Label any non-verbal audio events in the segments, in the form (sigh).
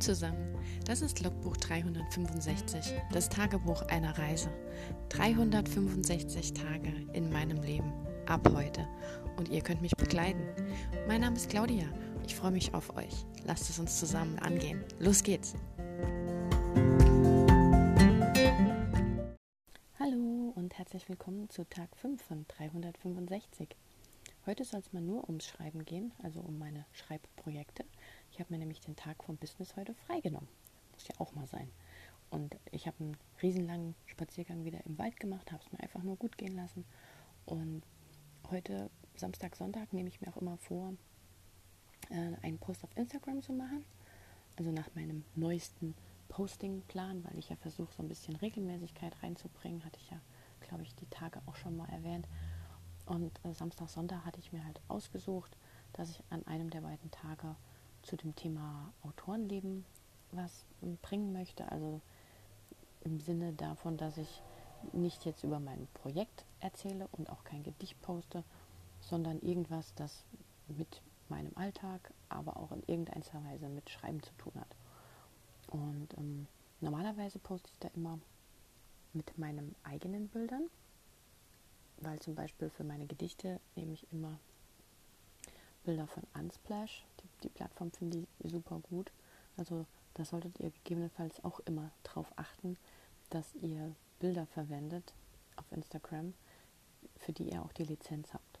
Zusammen, das ist Logbuch 365, das Tagebuch einer Reise. 365 Tage in meinem Leben, ab heute. Und ihr könnt mich begleiten. Mein Name ist Claudia, ich freue mich auf euch. Lasst es uns zusammen angehen. Los geht's! Hallo und herzlich willkommen zu Tag 5 von 365. Heute soll es mal nur ums Schreiben gehen, also um meine Schreibprojekte. Ich habe mir nämlich den Tag vom Business heute freigenommen. Muss ja auch mal sein. Und ich habe einen riesenlangen Spaziergang wieder im Wald gemacht, habe es mir einfach nur gut gehen lassen. Und heute, Samstag, Sonntag, nehme ich mir auch immer vor, äh, einen Post auf Instagram zu machen. Also nach meinem neuesten Postingplan, weil ich ja versuche, so ein bisschen Regelmäßigkeit reinzubringen. Hatte ich ja, glaube ich, die Tage auch schon mal erwähnt. Und äh, Samstag, Sonntag hatte ich mir halt ausgesucht, dass ich an einem der beiden Tage zu dem Thema Autorenleben was bringen möchte. Also im Sinne davon, dass ich nicht jetzt über mein Projekt erzähle und auch kein Gedicht poste, sondern irgendwas, das mit meinem Alltag, aber auch in irgendeiner Weise mit Schreiben zu tun hat. Und ähm, normalerweise poste ich da immer mit meinen eigenen Bildern weil zum Beispiel für meine Gedichte nehme ich immer Bilder von Unsplash. Die, Plattform finde ich super gut. Also da solltet ihr gegebenenfalls auch immer darauf achten, dass ihr Bilder verwendet auf Instagram, für die ihr auch die Lizenz habt.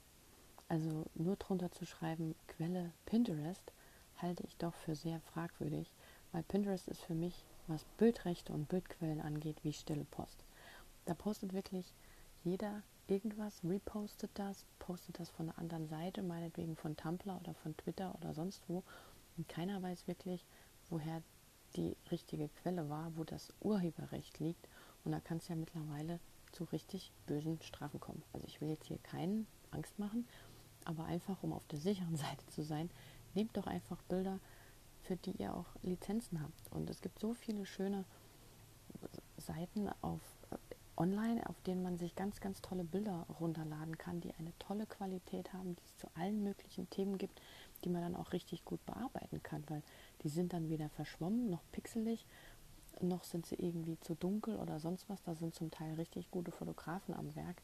Also nur drunter zu schreiben, Quelle Pinterest, halte ich doch für sehr fragwürdig, weil Pinterest ist für mich, was Bildrechte und Bildquellen angeht, wie stille Post. Da postet wirklich jeder irgendwas, repostet das, postet das von einer anderen Seite, meinetwegen von Tumblr oder von Twitter oder sonst wo. Und keiner weiß wirklich, woher die richtige Quelle war, wo das Urheberrecht liegt. Und da kann es ja mittlerweile zu richtig bösen Strafen kommen. Also ich will jetzt hier keinen Angst machen, aber einfach, um auf der sicheren (laughs) Seite zu sein, nehmt doch einfach Bilder, für die ihr auch Lizenzen habt. Und es gibt so viele schöne Seiten auf online, auf denen man sich ganz, ganz tolle Bilder runterladen kann, die eine tolle Qualität haben, die es zu allen möglichen Themen gibt, die man dann auch richtig gut bearbeiten kann, weil die sind dann weder verschwommen noch pixelig, noch sind sie irgendwie zu dunkel oder sonst was. Da sind zum Teil richtig gute Fotografen am Werk.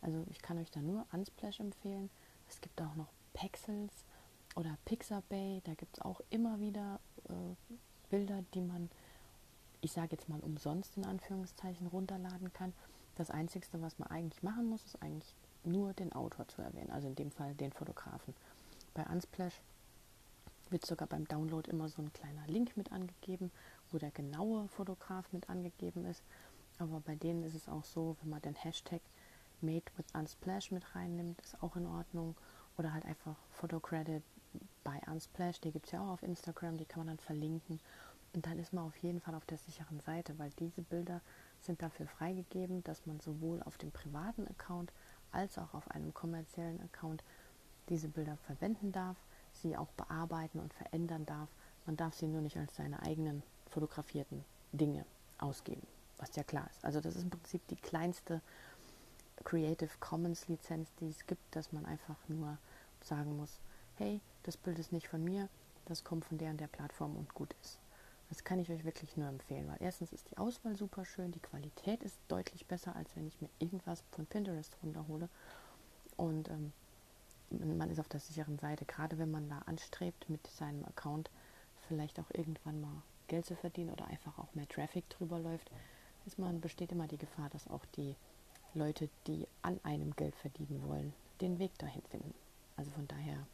Also ich kann euch da nur Unsplash empfehlen. Es gibt auch noch Pexels oder Pixabay. Da gibt es auch immer wieder äh, Bilder, die man ich sage jetzt mal umsonst in Anführungszeichen runterladen kann. Das Einzige, was man eigentlich machen muss, ist eigentlich nur den Autor zu erwähnen, also in dem Fall den Fotografen. Bei Unsplash wird sogar beim Download immer so ein kleiner Link mit angegeben, wo der genaue Fotograf mit angegeben ist. Aber bei denen ist es auch so, wenn man den Hashtag Made with Unsplash mit reinnimmt, ist auch in Ordnung. Oder halt einfach Photocredit bei Unsplash, die gibt es ja auch auf Instagram, die kann man dann verlinken. Und dann ist man auf jeden Fall auf der sicheren Seite, weil diese Bilder sind dafür freigegeben, dass man sowohl auf dem privaten Account als auch auf einem kommerziellen Account diese Bilder verwenden darf, sie auch bearbeiten und verändern darf. Man darf sie nur nicht als seine eigenen fotografierten Dinge ausgeben, was ja klar ist. Also das ist im Prinzip die kleinste Creative Commons Lizenz, die es gibt, dass man einfach nur sagen muss, hey, das Bild ist nicht von mir, das kommt von der und der Plattform und gut ist. Das kann ich euch wirklich nur empfehlen, weil erstens ist die Auswahl super schön, die Qualität ist deutlich besser, als wenn ich mir irgendwas von Pinterest runterhole. Und ähm, man ist auf der sicheren Seite, gerade wenn man da anstrebt, mit seinem Account vielleicht auch irgendwann mal Geld zu verdienen oder einfach auch mehr Traffic drüber läuft, ist man, besteht immer die Gefahr, dass auch die Leute, die an einem Geld verdienen wollen, den Weg dahin finden. Also von daher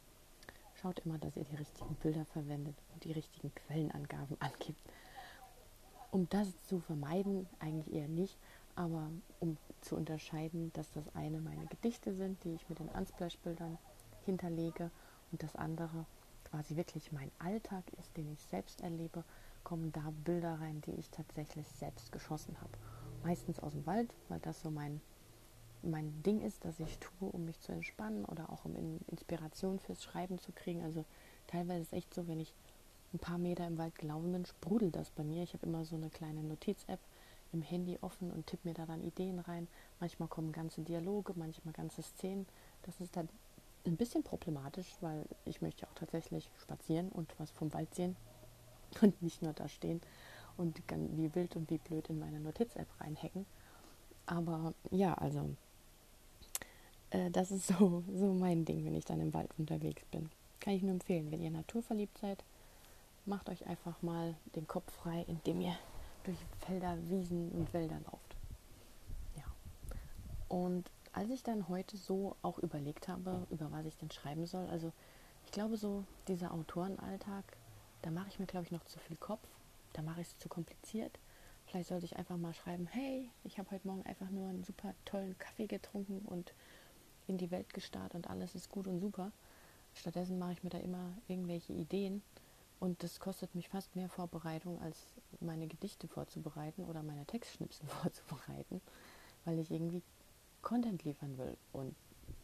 Schaut immer, dass ihr die richtigen Bilder verwendet und die richtigen Quellenangaben angibt. Um das zu vermeiden, eigentlich eher nicht, aber um zu unterscheiden, dass das eine meine Gedichte sind, die ich mit den Unsplash-Bildern hinterlege und das andere quasi wirklich mein Alltag ist, den ich selbst erlebe, kommen da Bilder rein, die ich tatsächlich selbst geschossen habe. Meistens aus dem Wald, weil das so mein mein Ding ist, dass ich tue, um mich zu entspannen oder auch um Inspiration fürs Schreiben zu kriegen. Also teilweise ist es echt so, wenn ich ein paar Meter im Wald gelaufen bin, sprudelt das bei mir. Ich habe immer so eine kleine Notiz-App im Handy offen und tippe mir da dann Ideen rein. Manchmal kommen ganze Dialoge, manchmal ganze Szenen. Das ist dann ein bisschen problematisch, weil ich möchte auch tatsächlich spazieren und was vom Wald sehen. (laughs) und nicht nur da stehen und wie wild und wie blöd in meine Notiz-App reinhacken. Aber ja, also äh, das ist (laughs) so, so mein Ding, wenn ich dann im Wald unterwegs bin. Kann ich nur empfehlen, wenn ihr naturverliebt seid, macht euch einfach mal den Kopf frei, indem ihr durch Felder, Wiesen und Wälder lauft. Ja. Und als ich dann heute so auch überlegt habe, über was ich denn schreiben soll, also ich glaube so, dieser Autorenalltag, da mache ich mir, glaube ich, noch zu viel Kopf, da mache ich es zu kompliziert. Vielleicht sollte ich einfach mal schreiben, hey, ich habe heute Morgen einfach nur einen super tollen Kaffee getrunken und in die Welt gestartet und alles ist gut und super. Stattdessen mache ich mir da immer irgendwelche Ideen und das kostet mich fast mehr Vorbereitung, als meine Gedichte vorzubereiten oder meine Textschnipsel (laughs) vorzubereiten, weil ich irgendwie Content liefern will. Und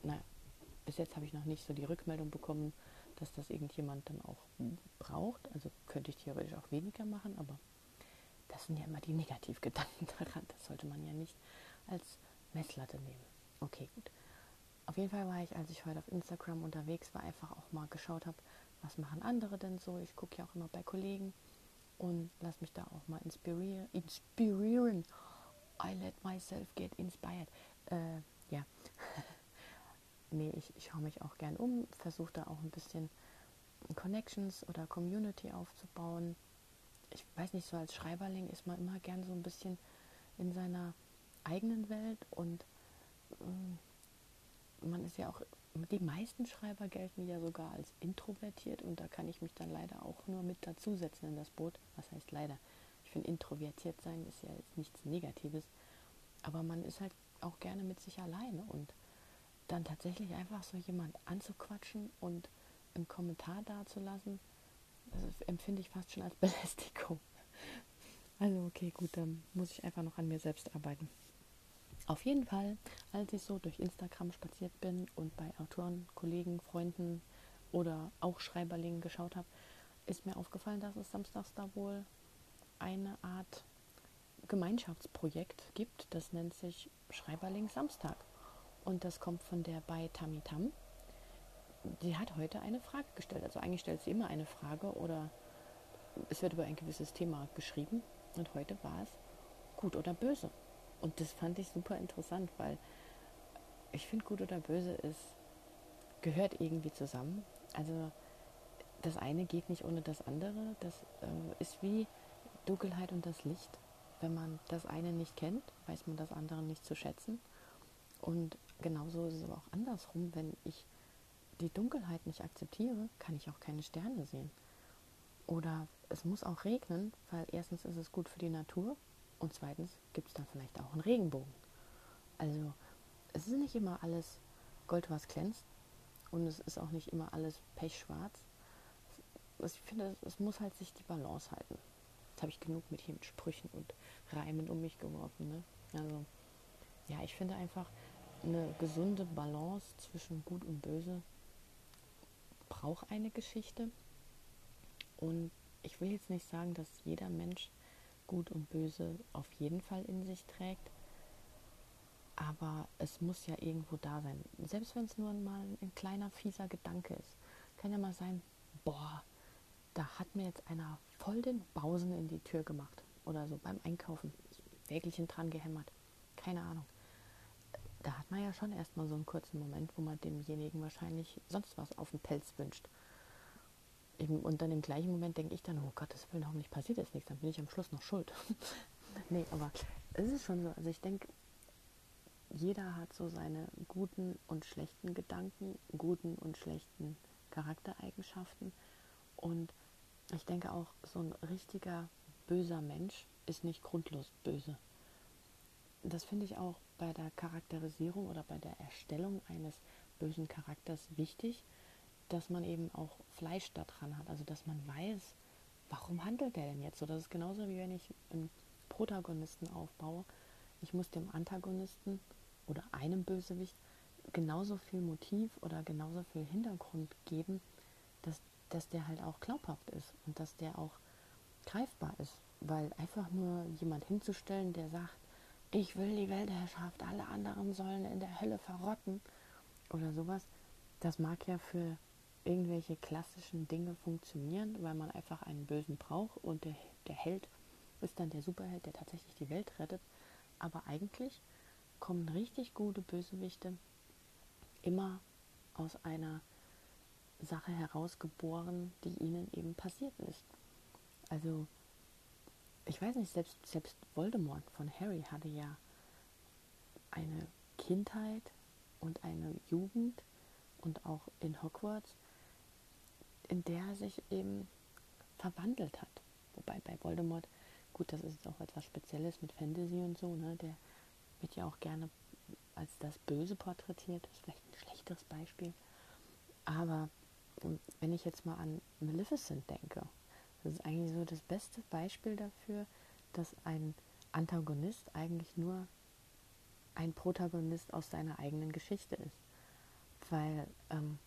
na, bis jetzt habe ich noch nicht so die Rückmeldung bekommen, dass das irgendjemand dann auch braucht. Also könnte ich theoretisch auch weniger machen, aber das sind ja immer die Negativgedanken (laughs) daran. Das sollte man ja nicht als Messlatte nehmen. Okay, gut. Auf jeden Fall war ich, als ich heute auf Instagram unterwegs war, einfach auch mal geschaut habe, was machen andere denn so. Ich gucke ja auch immer bei Kollegen und lass mich da auch mal inspirieren. Inspirieren. I let myself get inspired. Äh, ja. (laughs) nee, ich, ich schaue mich auch gern um, versuche da auch ein bisschen Connections oder Community aufzubauen. Ich weiß nicht, so als Schreiberling ist man immer gern so ein bisschen in seiner eigenen Welt und äh, man ist ja auch, die meisten Schreiber gelten ja sogar als introvertiert und da kann ich mich dann leider auch nur mit dazusetzen in das Boot. Was heißt leider? Ich finde, introvertiert sein ist ja jetzt nichts Negatives, aber man ist halt auch gerne mit sich alleine und dann tatsächlich einfach so jemand anzuquatschen und einen Kommentar dazulassen, das empfinde ich fast schon als (laughs) Belästigung. Also okay, gut, dann muss ich einfach noch an mir selbst arbeiten. Auf jeden Fall, als ich so durch Instagram spaziert bin und bei Autoren, Kollegen, Freunden oder auch Schreiberlingen geschaut habe, ist mir aufgefallen, dass es samstags da wohl eine Art Gemeinschaftsprojekt gibt. Das nennt sich Schreiberling Samstag. Und das kommt von der bei Tamitam. Die hat heute eine Frage gestellt. Also eigentlich stellt sie immer eine Frage oder es wird über ein gewisses Thema geschrieben. Und heute war es gut oder böse. Und das fand ich super interessant, weil ich finde, gut oder böse ist, gehört irgendwie zusammen. Also das eine geht nicht ohne das andere. Das äh, ist wie Dunkelheit und das Licht. Wenn man das eine nicht kennt, weiß man das andere nicht zu schätzen. Und genauso ist es aber auch andersrum. Wenn ich die Dunkelheit nicht akzeptiere, kann ich auch keine Sterne sehen. Oder es muss auch regnen, weil erstens ist es gut für die Natur und zweitens gibt es dann vielleicht auch einen Regenbogen. Also es ist nicht immer alles Gold, was glänzt. Und es ist auch nicht immer alles pechschwarz. Ich finde, es muss halt sich die Balance halten. Jetzt habe ich genug mit hier mit Sprüchen und Reimen um mich geworfen. Ne? Also, ja, ich finde einfach eine gesunde Balance zwischen Gut und Böse braucht eine Geschichte. Und ich will jetzt nicht sagen, dass jeder Mensch Gut und Böse auf jeden Fall in sich trägt. Aber es muss ja irgendwo da sein. Selbst wenn es nur mal ein kleiner fieser Gedanke ist. Kann ja mal sein, boah, da hat mir jetzt einer voll den Bausen in die Tür gemacht. Oder so beim Einkaufen. Wägelchen dran gehämmert. Keine Ahnung. Da hat man ja schon erstmal so einen kurzen Moment, wo man demjenigen wahrscheinlich sonst was auf den Pelz wünscht und dann im gleichen Moment denke ich dann, oh Gott, das will noch nicht passiert ist nichts, dann bin ich am Schluss noch schuld. (laughs) nee, aber es ist schon so, also ich denke, jeder hat so seine guten und schlechten Gedanken, guten und schlechten Charaktereigenschaften. Und ich denke auch, so ein richtiger böser Mensch ist nicht grundlos böse. Das finde ich auch bei der Charakterisierung oder bei der Erstellung eines bösen Charakters wichtig, dass man eben auch Fleisch daran hat, also dass man weiß, warum handelt der denn jetzt so? Das ist genauso wie wenn ich einen Protagonisten aufbaue. Ich muss dem Antagonisten oder einem Bösewicht genauso viel Motiv oder genauso viel Hintergrund geben, dass, dass der halt auch glaubhaft ist und dass der auch greifbar ist. Weil einfach nur jemand hinzustellen, der sagt, ich will die Weltherrschaft, alle anderen sollen in der Hölle verrotten oder sowas, das mag ja für irgendwelche klassischen Dinge funktionieren, weil man einfach einen Bösen braucht und der, der Held ist dann der Superheld, der tatsächlich die Welt rettet. Aber eigentlich kommen richtig gute Bösewichte immer aus einer Sache herausgeboren, die ihnen eben passiert ist. Also, ich weiß nicht, selbst, selbst Voldemort von Harry hatte ja eine Kindheit und eine Jugend und auch in Hogwarts, in der er sich eben verwandelt hat. Wobei bei Voldemort, gut, das ist auch etwas Spezielles mit Fantasy und so, ne? Der wird ja auch gerne als das Böse porträtiert. Das ist vielleicht ein schlechteres Beispiel. Aber wenn ich jetzt mal an Maleficent denke, das ist eigentlich so das beste Beispiel dafür, dass ein Antagonist eigentlich nur ein Protagonist aus seiner eigenen Geschichte ist. Weil ähm,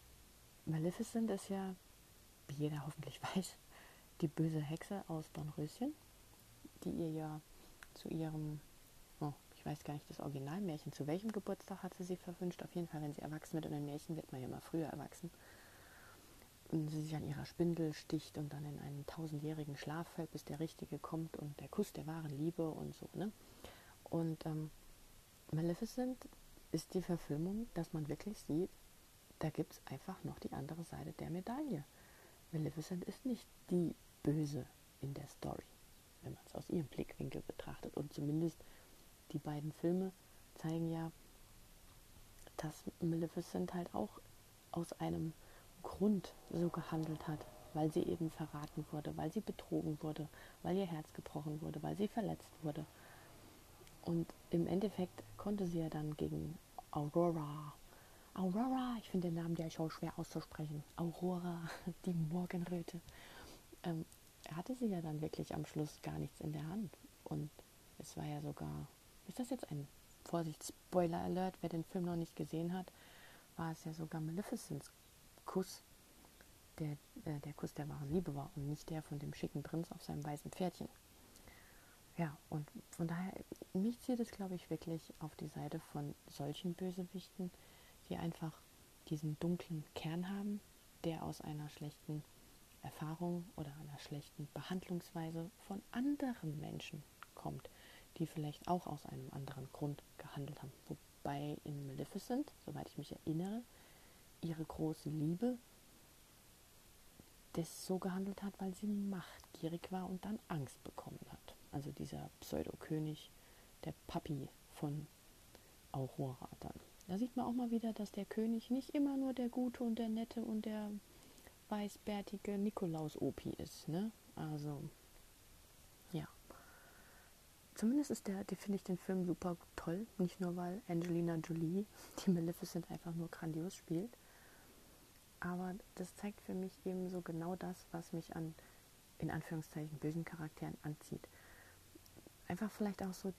Maleficent ist ja, wie jeder hoffentlich (laughs) weiß, die böse Hexe aus Dornröschen, die ihr ja zu ihrem, oh, ich weiß gar nicht das Originalmärchen, zu welchem Geburtstag hat sie sie verwünscht. Auf jeden Fall, wenn sie erwachsen wird und ein Märchen wird man ja immer früher erwachsen. Und sie sich an ihrer Spindel sticht und dann in einen tausendjährigen Schlaf fällt, bis der Richtige kommt und der Kuss der wahren Liebe und so. Ne? Und ähm, Maleficent ist die Verfilmung, dass man wirklich sieht, da gibt es einfach noch die andere Seite der Medaille. Maleficent ist nicht die Böse in der Story, wenn man es aus ihrem Blickwinkel betrachtet. Und zumindest die beiden Filme zeigen ja, dass Maleficent halt auch aus einem Grund so gehandelt hat, weil sie eben verraten wurde, weil sie betrogen wurde, weil ihr Herz gebrochen wurde, weil sie verletzt wurde. Und im Endeffekt konnte sie ja dann gegen Aurora, Aurora, ich finde den Namen ja auch schwer auszusprechen, Aurora, (laughs) die Morgenröte, ähm, hatte sie ja dann wirklich am Schluss gar nichts in der Hand. Und es war ja sogar, ist das jetzt ein Vorsicht, Spoiler Alert, wer den Film noch nicht gesehen hat, war es ja sogar Maleficents Kuss, der äh, der Kuss der wahren Liebe war und nicht der von dem schicken Prinz auf seinem weißen Pferdchen. Ja, und von daher, mich zieht es, glaube ich, wirklich auf die Seite von solchen Bösewichten, die einfach diesen dunklen Kern haben, der aus einer schlechten Erfahrung oder einer schlechten Behandlungsweise von anderen Menschen kommt, die vielleicht auch aus einem anderen Grund gehandelt haben. Wobei in Maleficent, soweit ich mich erinnere, ihre große Liebe das so gehandelt hat, weil sie machtgierig war und dann Angst bekommen hat. Also dieser Pseudokönig, der Papi von Aurora dann. Da sieht man auch mal wieder, dass der König nicht immer nur der gute und der nette und der weißbärtige Nikolaus-Opi ist. Ne? Also, ja. Zumindest ist der, die finde ich den Film super toll. Nicht nur, weil Angelina Jolie, (laughs) die Maleficent, einfach nur grandios spielt. Aber das zeigt für mich eben so genau das, was mich an, in Anführungszeichen, bösen Charakteren anzieht. Einfach vielleicht auch so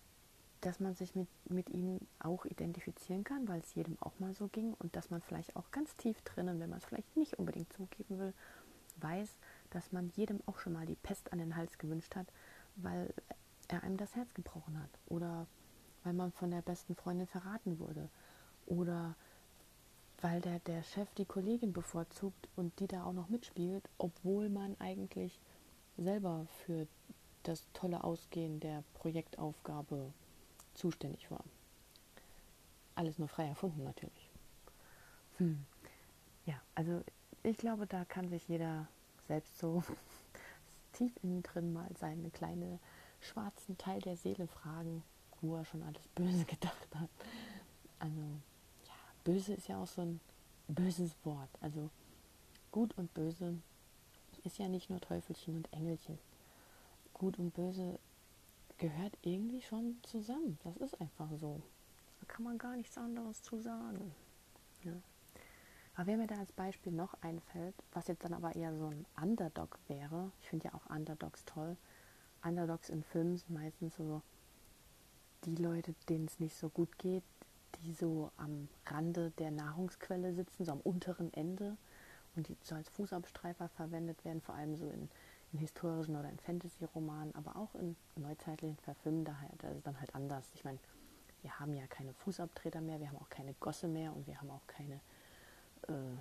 dass man sich mit, mit ihnen auch identifizieren kann, weil es jedem auch mal so ging und dass man vielleicht auch ganz tief drinnen, wenn man es vielleicht nicht unbedingt zugeben will, weiß, dass man jedem auch schon mal die Pest an den Hals gewünscht hat, weil er einem das Herz gebrochen hat oder weil man von der besten Freundin verraten wurde oder weil der, der Chef die Kollegin bevorzugt und die da auch noch mitspielt, obwohl man eigentlich selber für das tolle Ausgehen der Projektaufgabe zuständig war. Alles nur frei erfunden natürlich. Hm. Ja, also ich glaube, da kann sich jeder selbst so (laughs) tief innen drin mal seinen kleinen schwarzen Teil der Seele fragen, wo er schon alles Böse (laughs) gedacht hat. Also, ja, böse ist ja auch so ein böses Wort. Also, gut und böse ist ja nicht nur Teufelchen und Engelchen. Gut und böse gehört irgendwie schon zusammen. Das ist einfach so. Da kann man gar nichts anderes zu sagen. Ja. Aber wer mir da als Beispiel noch einfällt, was jetzt dann aber eher so ein Underdog wäre, ich finde ja auch Underdogs toll. Underdogs in Filmen sind meistens so die Leute, denen es nicht so gut geht, die so am Rande der Nahrungsquelle sitzen, so am unteren Ende und die so als Fußabstreifer verwendet werden, vor allem so in in historischen oder in Fantasy-Romanen, aber auch in neuzeitlichen Verfilmen, daher das ist dann halt anders. Ich meine, wir haben ja keine Fußabtreter mehr, wir haben auch keine Gosse mehr und wir haben auch keine äh,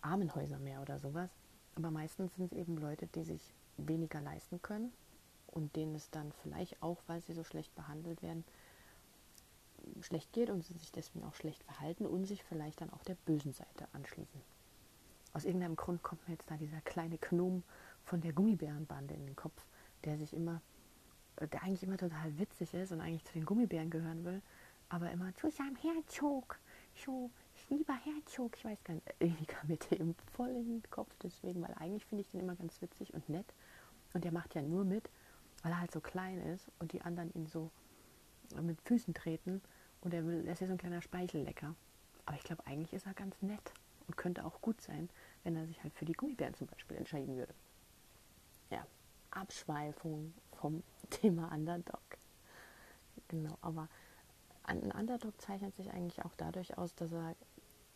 Armenhäuser mehr oder sowas. Aber meistens sind es eben Leute, die sich weniger leisten können und denen es dann vielleicht auch, weil sie so schlecht behandelt werden, schlecht geht und sie sich deswegen auch schlecht verhalten und sich vielleicht dann auch der bösen Seite anschließen. Aus irgendeinem Grund kommt mir jetzt da dieser kleine Gnom von der Gummibärenbande in den Kopf, der sich immer, äh, der eigentlich immer total witzig ist und eigentlich zu den Gummibären gehören will, aber immer zu seinem Herzog, so, lieber Herzog, ich weiß gar nicht, irgendwie kam mir der eben voll in den Kopf deswegen, weil eigentlich finde ich den immer ganz witzig und nett und der macht ja nur mit, weil er halt so klein ist und die anderen ihn so mit Füßen treten und er will, er ist ja so ein kleiner Speichellecker. Aber ich glaube, eigentlich ist er ganz nett und könnte auch gut sein, wenn er sich halt für die Gummibären zum Beispiel entscheiden würde. Ja, Abschweifung vom (laughs) Thema Underdog. Genau, aber ein Underdog zeichnet sich eigentlich auch dadurch aus, dass er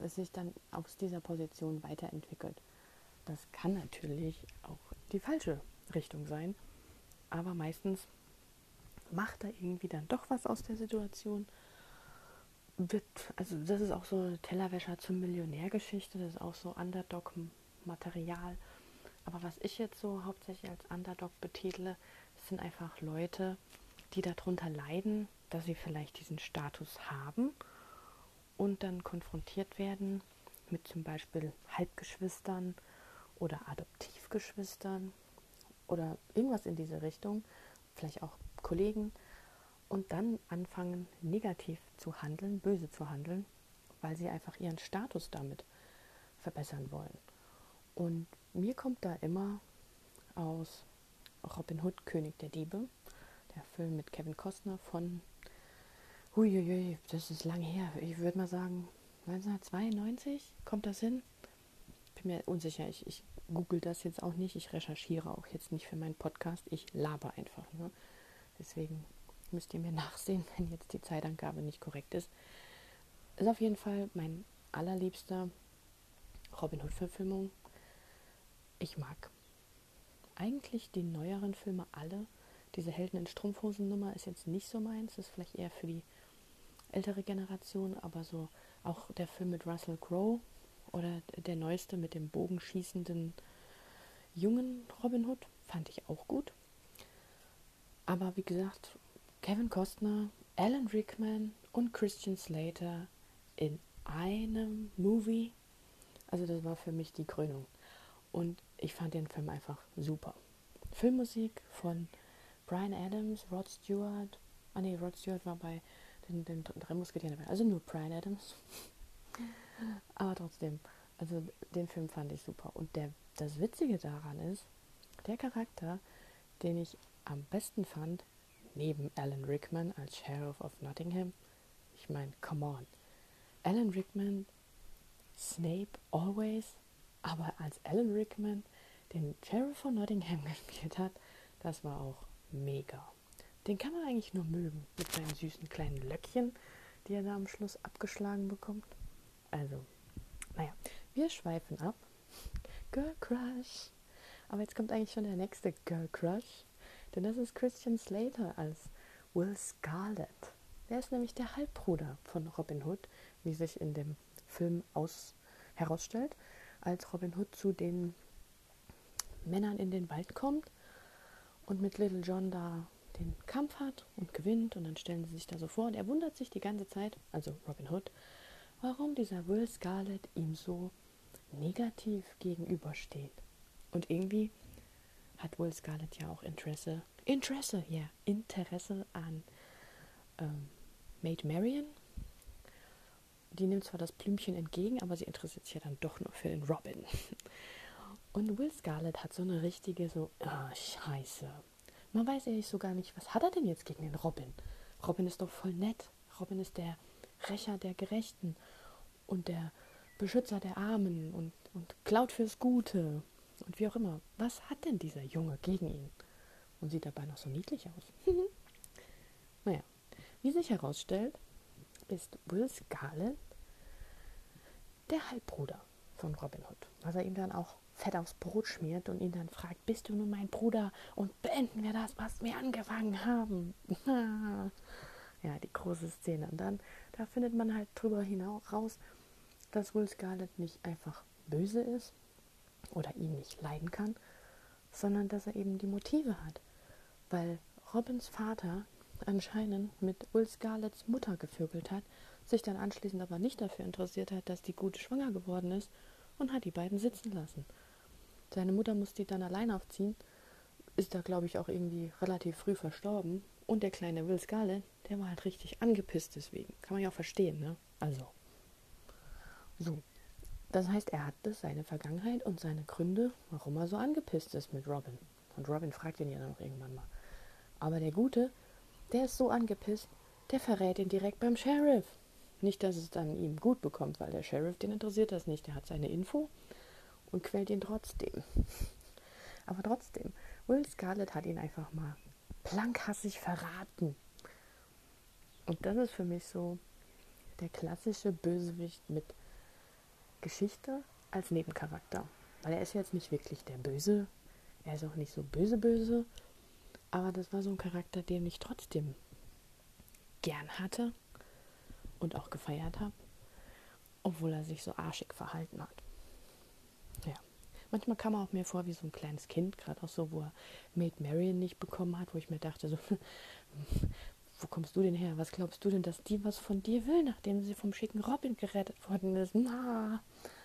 sich dann aus dieser Position weiterentwickelt. Das kann natürlich auch die falsche Richtung sein, aber meistens macht er irgendwie dann doch was aus der Situation wird, also das ist auch so Tellerwäscher zum Millionärgeschichte, das ist auch so Underdog-Material. Aber was ich jetzt so hauptsächlich als Underdog betitle, sind einfach Leute, die darunter leiden, dass sie vielleicht diesen Status haben und dann konfrontiert werden mit zum Beispiel Halbgeschwistern oder Adoptivgeschwistern oder irgendwas in diese Richtung, vielleicht auch Kollegen, und dann anfangen negativ zu handeln, böse zu handeln, weil sie einfach ihren Status damit verbessern wollen. Und mir kommt da immer aus Robin Hood, König der Diebe, der Film mit Kevin Costner von, huiuiui, das ist lang her, ich würde mal sagen 1992, kommt das hin? Bin mir unsicher, ich, ich google das jetzt auch nicht, ich recherchiere auch jetzt nicht für meinen Podcast, ich laber einfach nur. Deswegen müsst ihr mir (laughs) nachsehen, wenn jetzt die Zeitangabe nicht korrekt ist. Ist auf jeden Fall mein allerliebster Robin Hood-Verfilmung. Ich mag eigentlich die neueren Filme alle. Diese Helden in Strumpfhosen-Nummer ist jetzt nicht so meins, ist vielleicht eher für die ältere Generation, aber so auch der Film mit Russell Crowe oder der neueste mit dem bogenschießenden jungen Robin Hood fand ich auch gut. Aber wie gesagt, Kevin Costner, Alan Rickman und Christian Slater in einem Movie. Also das war für mich die Krönung. Und ich fand den Film einfach super. Filmmusik von Brian Adams, Rod Stewart. Ah nee, Rod Stewart war bei den, den drei Musketieren dabei. Also nur Brian Adams. (laughs) Aber trotzdem, also den Film fand ich super. Und der, das Witzige daran ist, der Charakter, den ich am besten fand, neben Alan Rickman als Sheriff of Nottingham. Ich meine, come on. Alan Rickman, Snape always, aber als Alan Rickman den Sheriff von Nottingham (laughs) gespielt hat, das war auch mega. Den kann man eigentlich nur mögen, mit seinen süßen kleinen Löckchen, die er da am Schluss abgeschlagen bekommt. Also, naja, wir schweifen ab. Girl Crush. Aber jetzt kommt eigentlich schon der nächste Girl Crush. Denn das ist Christian Slater als Will Scarlett. Der ist nämlich der Halbbruder von Robin Hood, wie sich in dem Film aus herausstellt, als Robin Hood zu den Männern in den Wald kommt und mit Little John da den Kampf hat und gewinnt und dann stellen sie sich da so vor und er wundert sich die ganze Zeit, also Robin Hood, warum dieser Will Scarlett ihm so negativ gegenübersteht. Und irgendwie hat Will Scarlett ja auch Interesse, Interesse, ja, yeah, Interesse an ähm, Maid Marian. Die nimmt zwar das Blümchen entgegen, aber sie interessiert sich ja dann doch nur für den Robin. Und Will Scarlett hat so eine richtige, so, ah, scheiße. Man weiß ehrlich so gar nicht, was hat er denn jetzt gegen den Robin? Robin ist doch voll nett. Robin ist der Rächer der Gerechten und der Beschützer der Armen und, und klaut fürs Gute und wie auch immer, was hat denn dieser Junge gegen ihn? Und sieht dabei noch so niedlich aus. (laughs) naja, wie sich herausstellt, ist Will Scarlett der Halbbruder von Robin Hood. Was er ihm dann auch fett aufs Brot schmiert und ihn dann fragt, bist du nun mein Bruder und beenden wir das, was wir angefangen haben. (laughs) ja, die große Szene. Und dann, da findet man halt drüber hinaus raus, dass Will Scarlett nicht einfach böse ist oder ihn nicht leiden kann, sondern dass er eben die Motive hat. Weil Robins Vater anscheinend mit Will Scarletts Mutter gevögelt hat, sich dann anschließend aber nicht dafür interessiert hat, dass die Gute schwanger geworden ist und hat die beiden sitzen lassen. Seine Mutter musste die dann allein aufziehen, ist da glaube ich auch irgendwie relativ früh verstorben und der kleine Will Scarlett, der war halt richtig angepisst deswegen. Kann man ja auch verstehen, ne? Also. So. Das heißt, er hatte seine Vergangenheit und seine Gründe, warum er so angepisst ist mit Robin. Und Robin fragt ihn ja dann auch irgendwann mal. Aber der Gute, der ist so angepisst, der verrät ihn direkt beim Sheriff. Nicht, dass es dann ihm gut bekommt, weil der Sheriff, den interessiert das nicht. Der hat seine Info und quält ihn trotzdem. (laughs) Aber trotzdem, Will Scarlett hat ihn einfach mal plankhassig verraten. Und das ist für mich so der klassische Bösewicht mit Geschichte als Nebencharakter. Weil er ist jetzt nicht wirklich der Böse, er ist auch nicht so böse böse, aber das war so ein Charakter, den ich trotzdem gern hatte und auch gefeiert habe, obwohl er sich so arschig verhalten hat. Ja. Manchmal kam er auch mir vor wie so ein kleines Kind, gerade auch so, wo er Maid Marian nicht bekommen hat, wo ich mir dachte, so, (laughs) wo kommst du denn her? Was glaubst du denn, dass die was von dir will, nachdem sie vom schicken Robin gerettet worden ist? Na.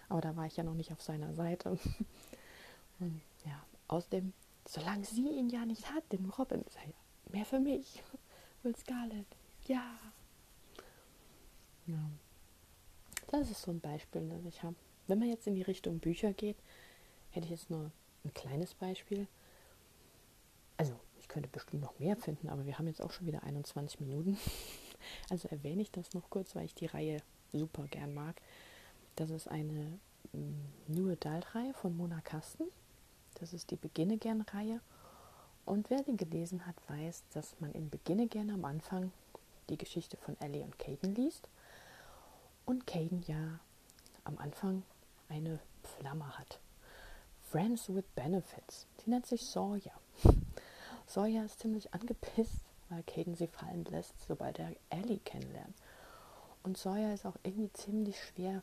Aber da war ich ja noch nicht auf seiner Seite. (laughs) Und ja, außerdem, solange sie ihn ja nicht hat, den Robin, ist mehr für mich. (laughs) Will Scarlett. Ja. Ja. Das ist so ein Beispiel, das ich habe. Wenn man jetzt in die Richtung Bücher geht, hätte ich jetzt nur ein kleines Beispiel. Also, ich könnte bestimmt noch mehr finden, aber wir haben jetzt auch schon wieder 21 Minuten. (laughs) Also erwähne ich das noch kurz, weil ich die Reihe super gern mag. Das ist eine mm, New Adult-Reihe von Mona Kasten. Das ist die Beginne gern-Reihe. Und wer sie gelesen hat, weiß, dass man in Beginne gern am Anfang die Geschichte von Ellie und Caden liest und Caden ja am Anfang eine Flamme hat. Friends with Benefits. Die nennt sich Sawyer. (laughs) Sawyer ist ziemlich angepisst, weil Caden sie fallen lässt, sobald er Ellie kennenlernt. Und Sawyer ist auch irgendwie ziemlich schwer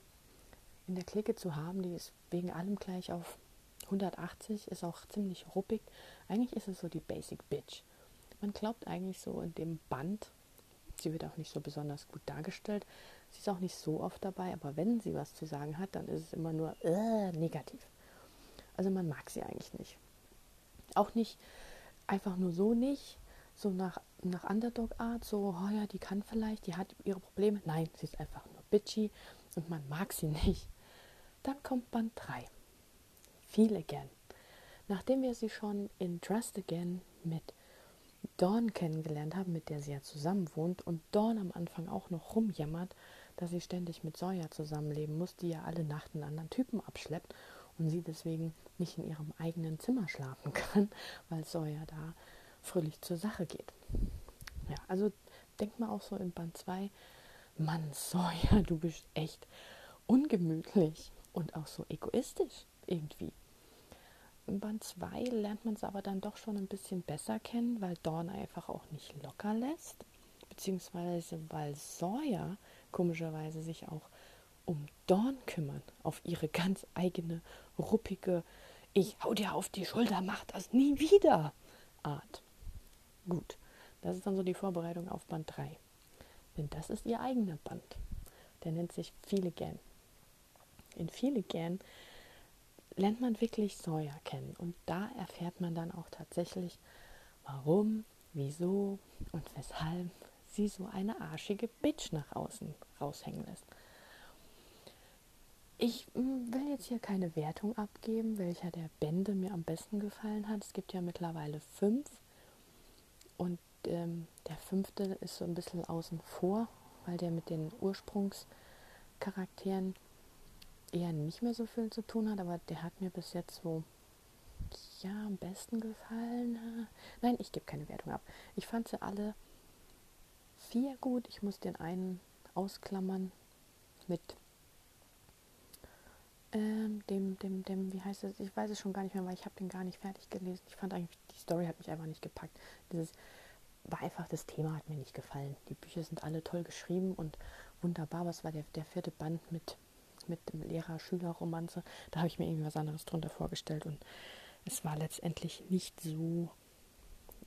in der Clique zu haben. Die ist wegen allem gleich auf 180, ist auch ziemlich ruppig. Eigentlich ist es so die Basic Bitch. Man glaubt eigentlich so in dem Band, sie wird auch nicht so besonders gut dargestellt, Sie ist auch nicht so oft dabei, aber wenn sie was zu sagen hat, dann ist es immer nur äh, negativ. Also man mag sie eigentlich nicht. Auch nicht einfach nur so nicht, so nach, nach Underdog-Art, so, oh ja, die kann vielleicht, die hat ihre Probleme. Nein, sie ist einfach nur bitchy und man mag sie nicht. Dann kommt Band 3. Viele gern. Nachdem wir sie schon in Trust Again mit Dawn kennengelernt haben, mit der sie ja zusammen wohnt und Dawn am Anfang auch noch rumjammert, dass sie ständig mit Sawyer zusammenleben muss, die ja alle Nacht einen anderen Typen abschleppt und sie deswegen nicht in ihrem eigenen Zimmer schlafen (laughs) kann, weil Sawyer da fröhlich zur Sache geht. Ja, also denkt mal auch so in Band 2, Mann, Sawyer, du bist echt ungemütlich und auch so egoistisch irgendwie. In Band 2 lernt man es aber dann doch schon ein bisschen besser kennen, weil Dawn einfach auch nicht locker lässt, beziehungsweise weil Sawyer komischerweise sich auch um Dorn kümmern, auf ihre ganz eigene, ruppige, ich hau dir auf die Schulter, mach das nie wieder Art. Gut, das ist dann so die Vorbereitung auf Band 3. Denn das ist ihr eigener Band. Der nennt sich Viele Gern. In Viele Gern lernt man wirklich Sawyer kennen und da erfährt man dann auch tatsächlich, warum, wieso und weshalb sie so eine arschige Bitch nach außen raushängen lässt. Ich hm, will jetzt hier keine Wertung abgeben, welcher der Bände mir am besten gefallen hat. Es gibt ja mittlerweile fünf und ähm, der fünfte ist so ein bisschen außen vor, weil der mit den Ursprungscharakteren eher nicht mehr so viel zu tun hat, aber der hat mir bis jetzt so ja am besten gefallen. Nein, ich gebe keine Wertung ab. Ich fand sie alle vier gut. Ich muss den einen ausklammern mit ähm, dem, dem, dem, wie heißt es? Ich weiß es schon gar nicht mehr, weil ich habe den gar nicht fertig gelesen. Ich fand eigentlich, die Story hat mich einfach nicht gepackt. Dieses war einfach, das Thema hat mir nicht gefallen. Die Bücher sind alle toll geschrieben und wunderbar. Was war der, der vierte Band mit mit dem Lehrer-Schüler-Romanze. Da habe ich mir irgendwie was anderes drunter vorgestellt und es war letztendlich nicht so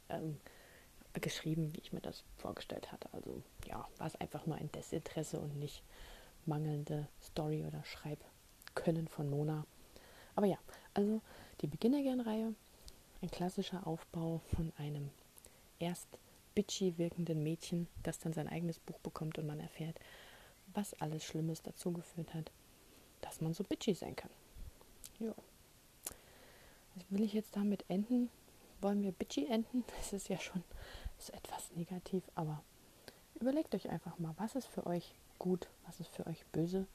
ähm, geschrieben, wie ich mir das vorgestellt hatte. Also ja, war es einfach nur ein Desinteresse und nicht mangelnde Story oder Schreibkönnen von Mona. Aber ja, also die Beginnergern-Reihe, ein klassischer Aufbau von einem erst bitchy wirkenden Mädchen, das dann sein eigenes Buch bekommt und man erfährt, was alles Schlimmes dazu geführt hat, dass man so bitchy sein kann. Ja. Also will ich jetzt damit enden? Wollen wir bitchy enden? (laughs) Das ist ja schon ist etwas negativ, aber überlegt euch einfach mal, was ist für euch gut, was ist für euch böse.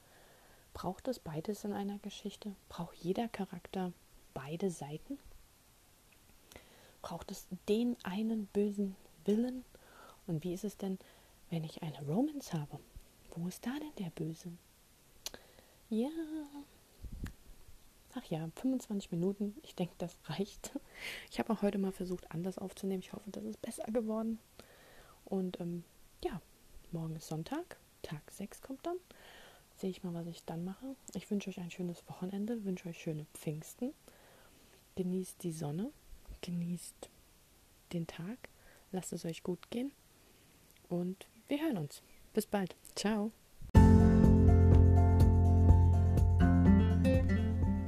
Braucht es beides in einer Geschichte? Braucht jeder Charakter beide Seiten? Braucht es den einen bösen Willen? Und wie ist es denn, wenn ich eine Romance habe? Wo ist da denn der Böse? Ja. Ach ja, 25 Minuten. Ich denke, das reicht. Ich habe auch heute mal versucht, anders aufzunehmen. Ich hoffe, das ist besser geworden. Und ähm, ja, morgen ist Sonntag. Tag 6 kommt dann. Sehe ich mal, was ich dann mache. Ich wünsche euch ein schönes Wochenende, wünsche euch schöne Pfingsten. Genießt die Sonne, genießt den Tag, lasst es euch gut gehen und wir hören uns. Bis bald. Ciao.